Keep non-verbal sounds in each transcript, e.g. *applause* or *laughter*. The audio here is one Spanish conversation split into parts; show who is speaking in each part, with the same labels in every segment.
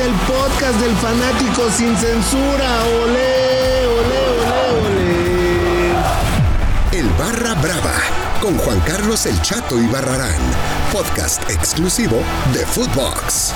Speaker 1: el podcast del fanático sin censura. Olé, olé, olé, olé.
Speaker 2: El Barra Brava con Juan Carlos El Chato y Barrarán, podcast exclusivo de Footbox.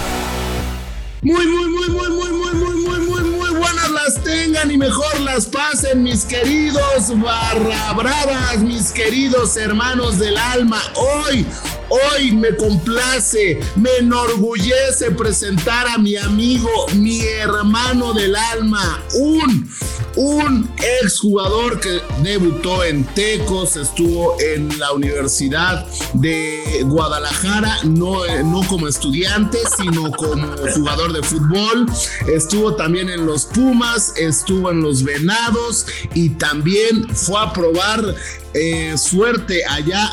Speaker 1: Muy, muy, muy, muy, muy, muy, muy, muy, muy, muy buenas las tengan y mejor las pasen, mis queridos barra bravas, mis queridos hermanos del alma. Hoy, Hoy me complace, me enorgullece presentar a mi amigo, mi hermano del alma, un un exjugador que debutó en Tecos, estuvo en la Universidad de Guadalajara, no, no como estudiante, sino como jugador de fútbol. Estuvo también en los Pumas, estuvo en los Venados y también fue a probar eh, suerte allá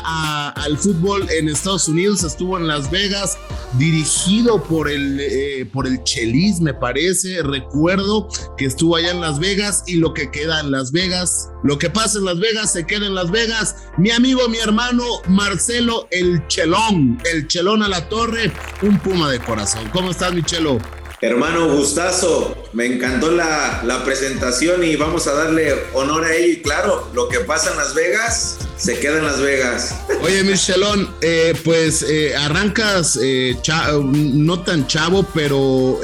Speaker 1: al fútbol en Estados Unidos, estuvo en Las Vegas, dirigido por el, eh, por el Chelis, me parece, recuerdo que estuvo allá en Las Vegas y lo que queda en Las Vegas, lo que pasa en Las Vegas se queda en Las Vegas. Mi amigo, mi hermano Marcelo, el Chelón, el Chelón a la torre, un puma de corazón. ¿Cómo estás, mi Chelo?
Speaker 3: Hermano gustazo, me encantó la, la, presentación y vamos a darle honor a ello. Y claro, lo que pasa en Las Vegas se queda en Las Vegas.
Speaker 1: Oye, Michelón, eh, pues eh, arrancas eh, no tan chavo, pero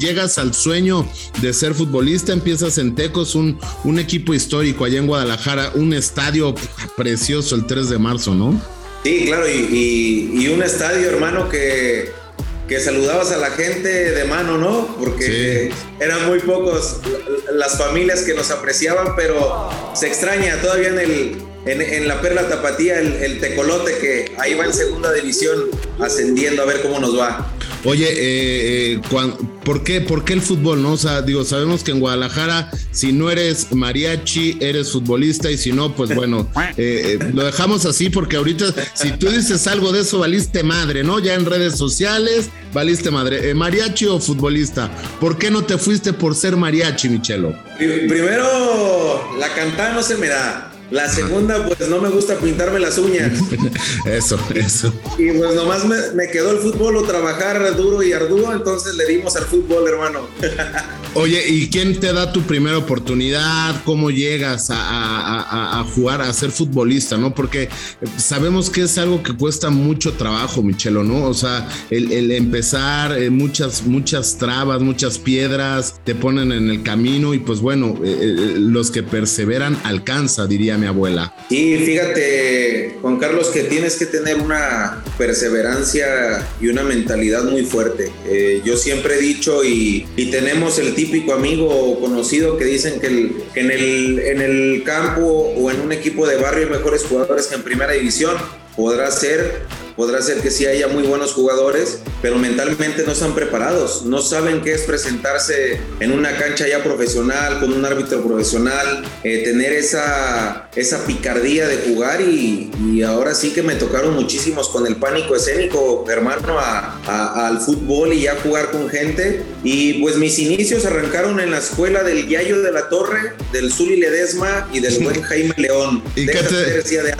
Speaker 1: llegas al sueño de ser futbolista. Empiezas en Tecos, un, un equipo histórico allá en Guadalajara, un estadio precioso el 3 de marzo, ¿no?
Speaker 3: Sí, claro, y, y un estadio, hermano, que que saludabas a la gente de mano, ¿no? Porque eran muy pocos las familias que nos apreciaban, pero se extraña todavía en el, en, la Perla Tapatía el, el, Tecolote que ahí va en segunda división ascendiendo a ver cómo nos va.
Speaker 1: Oye, eh, eh ¿por, qué, ¿por qué el fútbol? No? O sea, digo, sabemos que en Guadalajara, si no eres mariachi, eres futbolista, y si no, pues bueno, *laughs* eh, eh, lo dejamos así porque ahorita, si tú dices algo de eso, valiste madre, ¿no? Ya en redes sociales, valiste madre. ¿Mariachi o futbolista? ¿Por qué no te fuiste por ser mariachi, Michelo?
Speaker 3: Primero, la cantada no se me da. La segunda, pues no me gusta pintarme las uñas. *laughs*
Speaker 1: eso, eso.
Speaker 3: Y pues nomás me, quedó el fútbol o trabajar duro y arduo, entonces le dimos al fútbol, hermano. *laughs*
Speaker 1: Oye, ¿y quién te da tu primera oportunidad? ¿Cómo llegas a, jugar, a ser futbolista, no? Porque sabemos que es algo que cuesta mucho trabajo, Michelo, ¿no? O sea, el, empezar, eh, muchas, muchas trabas, muchas piedras te ponen en el camino y pues bueno, eh, eh, los que perseveran alcanza, diría mi abuela.
Speaker 3: Y fíjate, Juan Carlos, que tienes que tener una perseverancia y una mentalidad muy fuerte. Eh, yo siempre he dicho y, tenemos el típico amigo o conocido que dicen que, en, el, en el campo o en un equipo de barrio hay mejores jugadores que en primera división. Podrá ser podrá ser que sí haya muy buenos jugadores, pero mentalmente no están preparados, no saben qué es presentarse en una cancha ya profesional, con un árbitro profesional, eh, tener esa, esa picardía de jugar y, ahora sí que me tocaron muchísimos con el pánico escénico, hermano, al fútbol y ya jugar con gente. Y pues mis inicios arrancaron en la escuela del Yayo de la Torre, del Zuli Ledesma y del buen *laughs* Jaime León.
Speaker 1: ¿Y qué te... de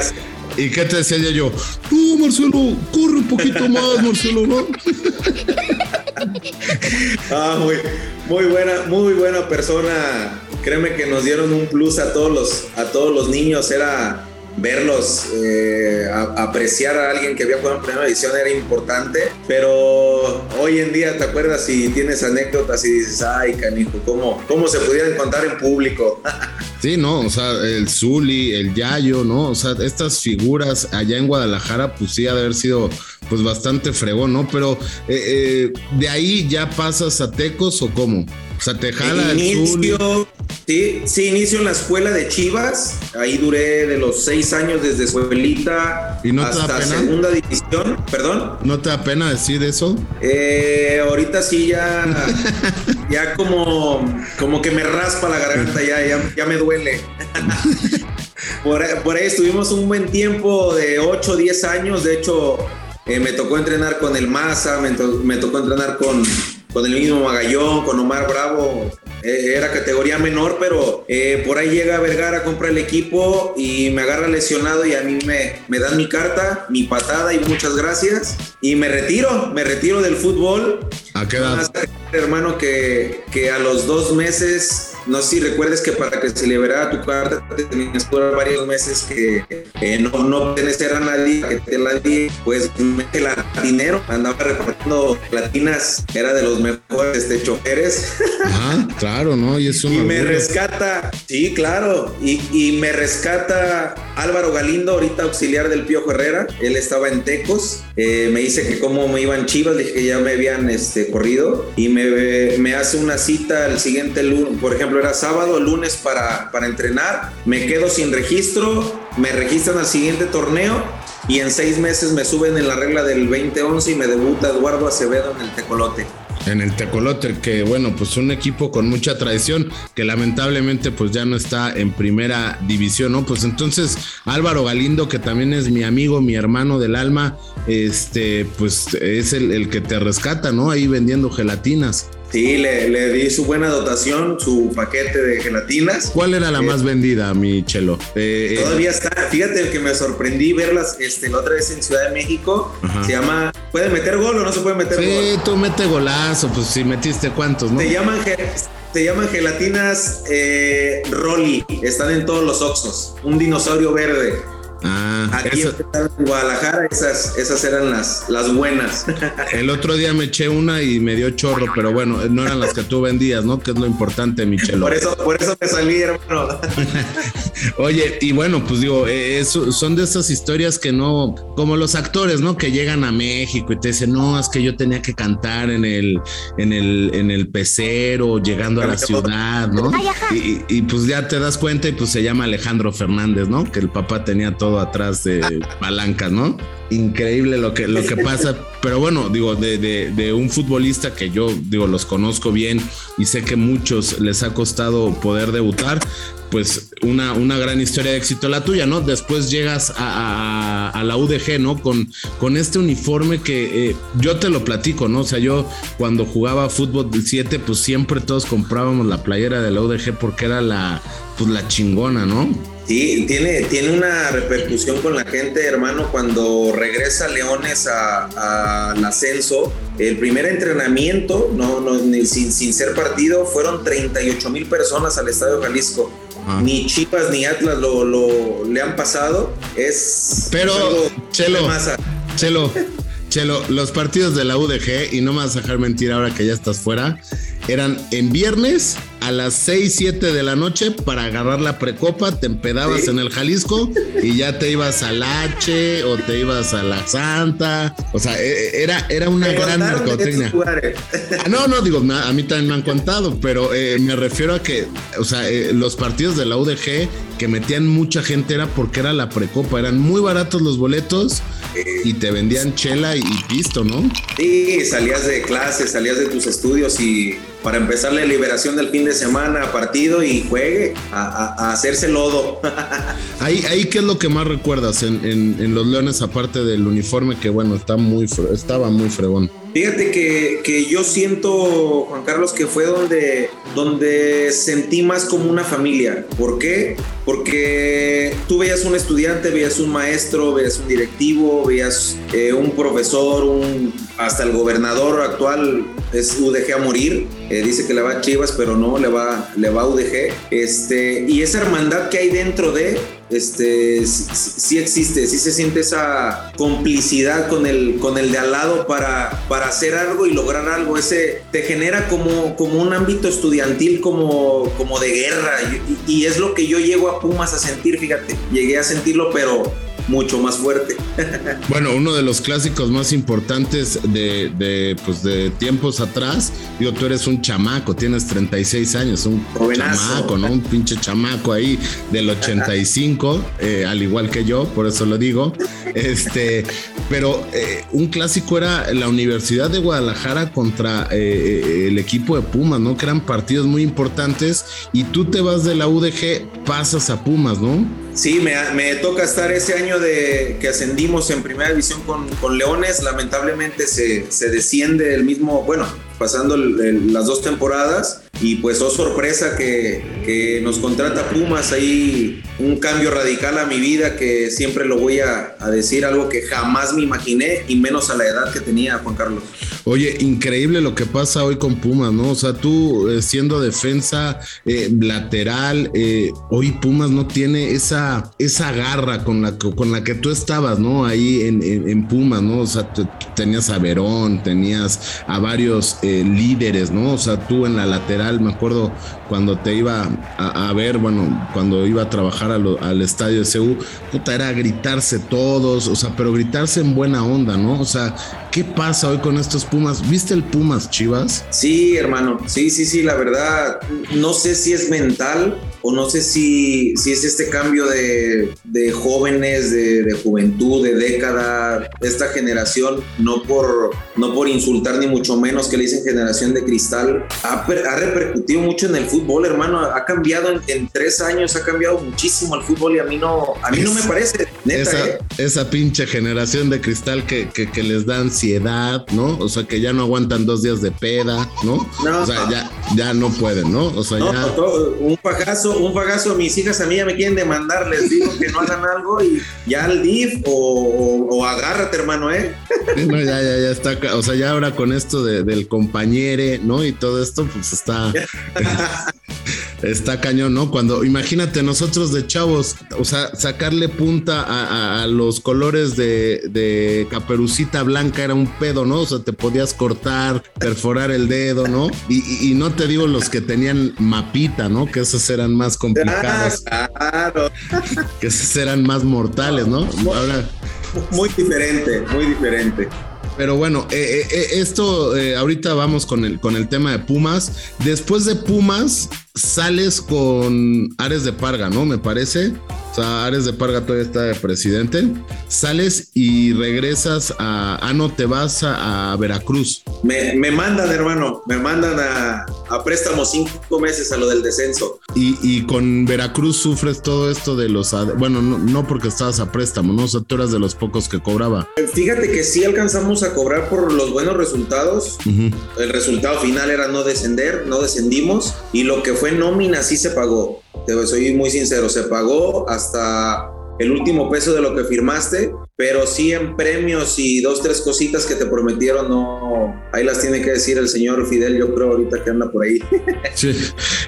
Speaker 1: ¿Y qué te decía yo? No, Marcelo, corre un poquito *laughs* más, Marcelo, ¿no?
Speaker 3: ah, muy, muy buena, muy buena persona. Créeme que nos dieron un plus a todos los, a todos los niños. Era verlos, eh, apreciar a alguien que había jugado en primera edición era importante, pero hoy en día te acuerdas si tienes anécdotas y dices, ay, canijo, ¿cómo, cómo se pudieran contar en público? *laughs*
Speaker 1: Sí, no, o sea, el Zuli, el Yayo, ¿no? O sea, estas figuras allá en Guadalajara, pues sí, ha de haber sido pues bastante fregón, ¿no? Pero eh, eh, de ahí ya pasas a Tecos o cómo? O sea, te jala
Speaker 3: inicio, Sí, sí, inicio en la escuela de Chivas. Ahí duré de los seis años desde escuelita
Speaker 1: ¿Y no
Speaker 3: hasta segunda división. ¿Perdón?
Speaker 1: ¿No te da pena decir eso?
Speaker 3: Eh, ahorita sí ya, *laughs* ya como, como que me raspa la garganta, ya, ya, me duele. *laughs* por, ahí estuvimos un buen tiempo de 8 o 10 años. De hecho, eh, me tocó entrenar con el Maza, me, me tocó entrenar con con el mismo Magallón, con Omar Bravo, eh, era categoría menor, pero eh, por ahí llega Vergara, compra el equipo y me agarra lesionado y a mí me, me dan mi carta, mi patada y muchas gracias. Y me retiro, me retiro del fútbol.
Speaker 1: ¿A qué edad?
Speaker 3: hermano, que, que a los dos meses no sé si recuerdes que para que se liberara tu carta tenías que durar varios meses que eh, no, no pertenecer a nadie, que te la di, pues me la dinero, andaba repartiendo latinas, era de los mejores este, choferes.
Speaker 1: Ah, claro, ¿no? Y, eso
Speaker 3: y me rescata, sí, claro, y, y, me rescata Álvaro Galindo, ahorita auxiliar del Pío Herrera, él estaba en Tecos, eh, me dice que cómo me iban chivas, dije que ya me habían este, corrido, y me, me hace una cita el siguiente lunes, por ejemplo, era sábado, lunes para, para entrenar, me quedo sin registro, me registran al siguiente torneo y en seis meses me suben en la regla del 2011 y me debuta Eduardo Acevedo en el Tecolote
Speaker 1: en el Tecolote, que bueno, pues un equipo con mucha tradición, que lamentablemente pues ya no está en primera división, ¿no? Pues entonces Álvaro Galindo, que también es mi amigo, mi hermano del alma, este, pues es el, el que te rescata, ¿no? Ahí vendiendo gelatinas.
Speaker 3: Sí, le, di su buena dotación, su paquete de gelatinas.
Speaker 1: ¿Cuál era la más vendida, mi chelo?
Speaker 3: Eh, eh, todavía está. Fíjate que me sorprendí verlas este, la otra vez en Ciudad de México. Se llama. ¿Puede meter gol o no se puede meter gol?
Speaker 1: Sí, tú mete golazo, pues si metiste cuántos, ¿no?
Speaker 3: Se llaman, se llaman gelatinas eh, Rolly. Están en todos los Oxos. Un dinosaurio verde. Ah, Aquí en Guadalajara esas, esas eran las, las buenas. *laughs*
Speaker 1: El otro día me eché una y me dio chorro, pero bueno, no eran las que tú vendías, ¿no? Que es lo importante, Michelo.
Speaker 3: Por eso, por eso me salí, hermano. *laughs*
Speaker 1: Oye, y bueno, pues digo, eh, son de esas historias que no, como los actores, ¿no? Que llegan a México y te dicen, no, es que yo tenía que cantar en el, en el, en el pecero, llegando a la ciudad, ¿no? Y, y pues ya te das cuenta y pues se llama Alejandro Fernández, ¿no? Que el papá tenía todo atrás de palancas, ¿no? Increíble lo que, lo que pasa, pero bueno, digo, de, de, un futbolista que yo, digo, los conozco bien y sé que muchos les ha costado poder debutar, pues una, una gran historia de éxito la tuya, ¿no? Después llegas a, la UDG, ¿no? Con, con este uniforme que eh, yo te lo platico, ¿no? O sea, yo cuando jugaba fútbol 7, pues siempre todos comprábamos la playera de la UDG porque era la, pues la chingona, ¿no?
Speaker 3: Sí, tiene, tiene una repercusión con la gente, hermano, cuando regresa Leones al ascenso. El primer entrenamiento, no, no sin, sin, ser partido, fueron 38 mil personas al Estadio Jalisco. Ni Chivas ni Atlas lo, lo, le han pasado. Es.
Speaker 1: Pero, Chelo, Chelo, *laughs* Chelo, los partidos de la UDG, y no me vas a dejar mentir ahora que ya estás fuera, eran en viernes a las 6, 7 de la noche para agarrar la precopa, te empedabas en el Jalisco y ya te ibas al H o te ibas a la Santa. O sea, e, e, era, era una gran mercotecnia. Ah, no, no, digo, a mí también me han contado, pero eh, me refiero a que, o sea, eh, los partidos de la UDG que metían mucha gente era porque era la precopa, eran muy baratos los boletos y te vendían chela y, y pisto, ¿no?
Speaker 3: Sí, salías de clase, salías de tus estudios y para empezar la liberación del fin de semana, partido y juegue a, hacerse lodo. *laughs*
Speaker 1: ahí, ahí, ¿qué es lo que más recuerdas en, en, los Leones, aparte del uniforme que, bueno, está muy, estaba muy fregón?
Speaker 3: Fíjate que, que, yo siento, Juan Carlos, que fue donde, donde sentí más como una familia. ¿Por qué? Porque tú veías un estudiante, veías un maestro, veías un directivo, veías eh, un profesor, un, hasta el gobernador actual es UDG a morir. Eh, dice que le va a Chivas, pero no, le va, le va a UDG. Este, y esa hermandad que hay dentro de, este, sí, existe, sí se siente esa complicidad con el, con el de al lado para, para hacer algo y lograr algo. Ese te genera como, como un ámbito estudiantil como, como de guerra y, y es lo que yo llego a Pumas a sentir, fíjate, llegué a sentirlo, pero mucho más fuerte. *laughs*
Speaker 1: bueno, uno de los clásicos más importantes de, de, pues de tiempos atrás, digo, tú eres un chamaco, tienes 36 años, un chamaco, ¿no? Un pinche chamaco ahí del 85, *laughs* eh, al igual que yo, por eso lo digo. Este, pero eh, un clásico era la Universidad de Guadalajara contra eh, el equipo de Pumas, ¿no? Que eran partidos muy importantes y tú te vas de la UDG, pasas a Pumas, ¿no?
Speaker 3: Sí, me, toca estar ese año de que ascendimos en primera división con, Leones, lamentablemente se, se, desciende el mismo, bueno, pasando las dos temporadas y pues oh sorpresa que, que, nos contrata Pumas ahí un cambio radical a mi vida que siempre lo voy a, decir, algo que jamás me imaginé y menos a la edad que tenía Juan Carlos.
Speaker 1: Oye, increíble lo que pasa hoy con Pumas, ¿no? O sea, tú eh, siendo defensa eh, lateral, eh, hoy Pumas no tiene esa, esa garra con la, con la que tú estabas, ¿no? Ahí en, en, Pumas, ¿no? O sea, tenías a Verón, tenías a varios líderes, ¿no? O sea, tú en la lateral, me acuerdo cuando te iba a, ver, bueno, cuando iba a trabajar al estadio de CU, puta, era gritarse todos, o sea, pero gritarse en buena onda, ¿no? O sea, ¿qué pasa hoy con estos Pumas? ¿Viste el Pumas, Chivas?
Speaker 3: Sí, hermano, sí, sí, sí, la verdad, no sé si es mental o no sé si, si es este cambio de, de jóvenes, de, de, juventud, de década, esta generación, no por, no por insultar ni mucho menos que le dicen generación de cristal, ha, ha repercutido mucho en el fútbol, hermano, ha cambiado en, en, tres años, ha cambiado muchísimo el fútbol y a mí no, a mí no me parece, neta,
Speaker 1: esa,
Speaker 3: ¿eh?
Speaker 1: esa pinche generación de cristal que, que, que, les da ansiedad, ¿no? O sea, que ya no aguantan dos días de peda, ¿no? no o sea, ya, ya no pueden, ¿no? O sea,
Speaker 3: no,
Speaker 1: ya...
Speaker 3: Todo, un pagazo un fagazo, mis hijas a mí ya me quieren demandar, les digo que no hagan algo y ya al DIF o, o, o agárrate, hermano, ¿eh?
Speaker 1: No, ya, ya, ya está, o sea, ya ahora con esto de, del compañere, ¿no? Y todo esto, pues está, *laughs* está cañón, ¿no? Cuando, imagínate, nosotros de chavos, o sea, sacarle punta a, a, a los colores de, de, caperucita blanca era un pedo, ¿no? O sea, te podías cortar, perforar el dedo, ¿no? Y, y, y no te digo los que tenían mapita, ¿no? Que esos eran más complicados.
Speaker 3: Claro.
Speaker 1: Que esos eran más mortales, ¿no? Ahora.
Speaker 3: Muy diferente, muy diferente.
Speaker 1: Pero bueno, eh, eh, esto eh, ahorita vamos con el, con el tema de Pumas. Después de Pumas, sales con Ares de Parga, ¿no? Me parece. O sea, Ares de Parga todavía está de presidente. Sales y regresas a. Ah, no, te vas a, a Veracruz.
Speaker 3: Me, me, mandan, hermano. Me mandan a, a, préstamo cinco meses a lo del descenso.
Speaker 1: Y, y, con Veracruz sufres todo esto de los. Bueno, no, no, porque estabas a préstamo, ¿no? O sea, tú eras de los pocos que cobraba.
Speaker 3: Fíjate que sí alcanzamos a cobrar por los buenos resultados. Uh -huh. El resultado final era no descender, no descendimos. Y lo que fue nómina sí se pagó. Te soy muy sincero, se pagó hasta el último peso de lo que firmaste, pero sí en premios y dos, tres cositas que te prometieron, no, ahí las tiene que decir el señor Fidel, yo creo ahorita que anda por ahí. *laughs*
Speaker 1: Sí.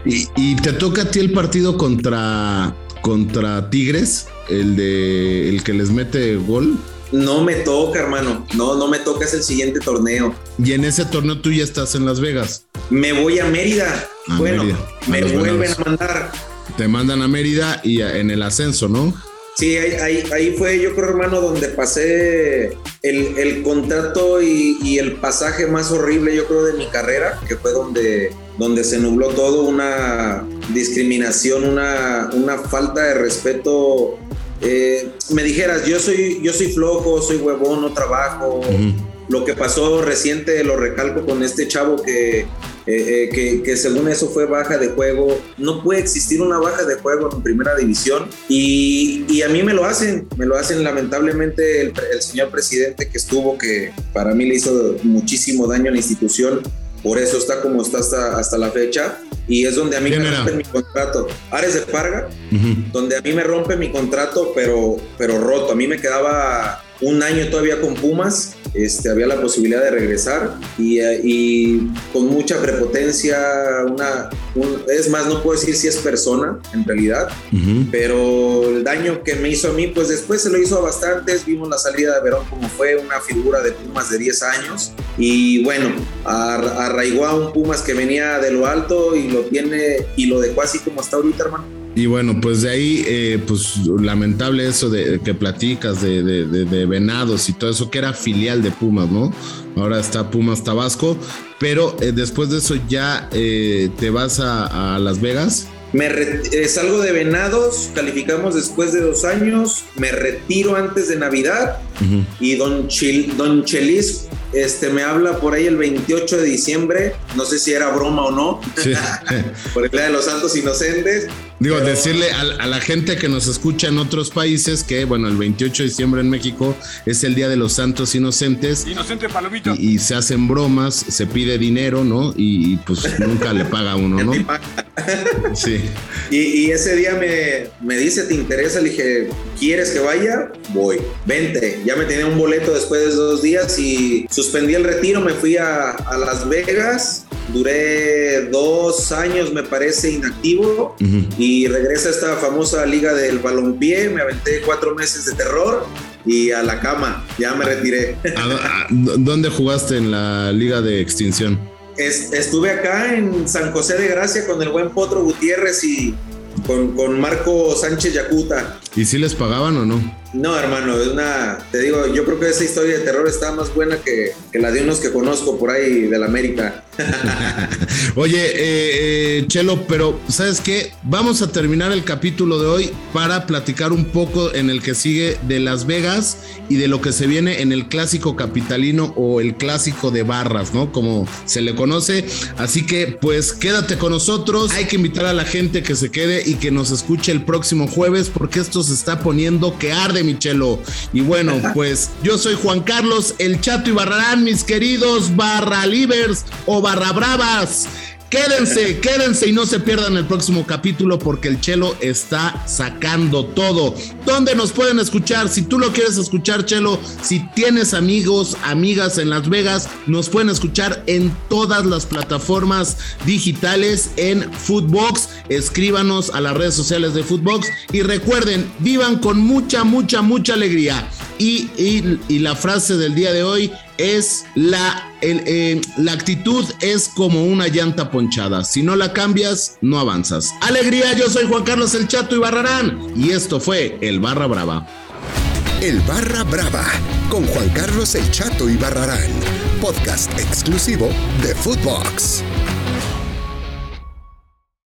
Speaker 1: Y, y te toca a ti el partido contra, contra Tigres, el de el que les mete gol.
Speaker 3: No me toca, hermano. No, no me toca, es el siguiente torneo.
Speaker 1: Y en ese torneo tú ya estás en Las Vegas.
Speaker 3: Me voy a Mérida. A bueno, Mérida. A me vuelven venados. a mandar.
Speaker 1: Te mandan a Mérida y en el ascenso, ¿no?
Speaker 3: Sí, ahí, ahí, ahí, fue, yo creo, hermano, donde pasé el, el contrato y, y, el pasaje más horrible, yo creo, de mi carrera, que fue donde, donde se nubló todo, una discriminación, una, una falta de respeto eh, me dijeras, yo soy, yo soy flojo, soy huevón, no trabajo. Uh -huh. Lo que pasó reciente lo recalco con este chavo que, eh, eh, que, que, según eso fue baja de juego. No puede existir una baja de juego en primera división y, y a mí me lo hacen, me lo hacen lamentablemente el, el señor presidente que estuvo, que para mí le hizo muchísimo daño a la institución por eso está como está hasta, hasta la fecha y es donde a mí me rompen mi contrato. Ares de Parga, uh -huh. donde a mí me rompe mi contrato, pero, pero roto. A mí me quedaba un año todavía con Pumas, este, había la posibilidad de regresar y, y con mucha prepotencia, una, un, es más, no puedo decir si es persona en realidad, uh -huh. pero el daño que me hizo a mí, pues después se lo hizo a bastantes, vimos la salida de Verón como fue una figura de Pumas de 10 años y bueno, arraigó a un Pumas que venía de lo alto y lo tiene y lo dejó así como está ahorita, hermano.
Speaker 1: Y bueno, pues de ahí, eh, pues lamentable eso de que platicas de, de, de, de, Venados y todo eso, que era filial de Pumas, ¿no? Ahora está Pumas Tabasco, pero eh, después de eso ya eh, te vas a, a, Las Vegas.
Speaker 3: Me salgo de Venados, calificamos después de dos años, me retiro antes de Navidad uh -huh. y don, Chil don Chelis este, me habla por ahí el 28 de diciembre, no sé si era broma o no, *laughs* por el Día de los Santos Inocentes.
Speaker 1: Digo, decirle a, la gente que nos escucha en otros países que, bueno, el 28 de diciembre en México es el Día de los Santos Inocentes.
Speaker 4: Inocente palomito.
Speaker 1: Y, se hacen bromas, se pide dinero, ¿no? Y, pues nunca le paga uno, ¿no? *laughs*
Speaker 3: sí. Y, ese día me, me dice, ¿te interesa? Le dije, ¿quieres que vaya? Voy. Vente. Ya me tenía un boleto después de dos días y suspendí el retiro, me fui a, a Las Vegas duré dos años, me parece, inactivo y regresa a esta famosa liga del balompié, me aventé cuatro meses de terror y a la cama, ya me retiré. *laughs*
Speaker 1: ¿Dónde jugaste en la liga de extinción?
Speaker 3: estuve acá en San José de Gracia con el buen Potro Gutiérrez y con, con Marco Sánchez Yacuta.
Speaker 1: ¿Y si les pagaban o no?
Speaker 3: No, hermano, es una. Te digo, yo creo que esa historia de terror está más buena que, la de unos que conozco por ahí de la América. *laughs* *laughs*
Speaker 1: Oye, eh, eh, Chelo, pero ¿sabes qué? Vamos a terminar el capítulo de hoy para platicar un poco en el que sigue de Las Vegas y de lo que se viene en el clásico capitalino o el clásico de barras, ¿no? Como se le conoce. Así que, pues, quédate con nosotros. Hay que invitar a la gente que se quede y que nos escuche el próximo jueves porque esto se está poniendo que arde Michelo. Y bueno, *laughs* pues yo soy Juan Carlos, el Chato y Barrarán, mis queridos barra livers o barra bravas. Quédense, quédense y no se pierdan el próximo capítulo porque el Chelo está sacando todo. ¿Dónde nos pueden escuchar? Si tú lo quieres escuchar, Chelo, si tienes amigos, amigas en Las Vegas, nos pueden escuchar en todas las plataformas digitales en Footbox. Escríbanos a las redes sociales de Footbox y recuerden, vivan con mucha, mucha, mucha alegría. Y, y la frase del día de hoy es la, eh, la actitud es como una llanta ponchada. Si no la cambias, no avanzas. Alegría, yo soy Juan Carlos El Chato y Barrarán. Y esto fue El Barra Brava.
Speaker 2: El Barra Brava con Juan Carlos El Chato y Barrarán. Podcast exclusivo de Footbox.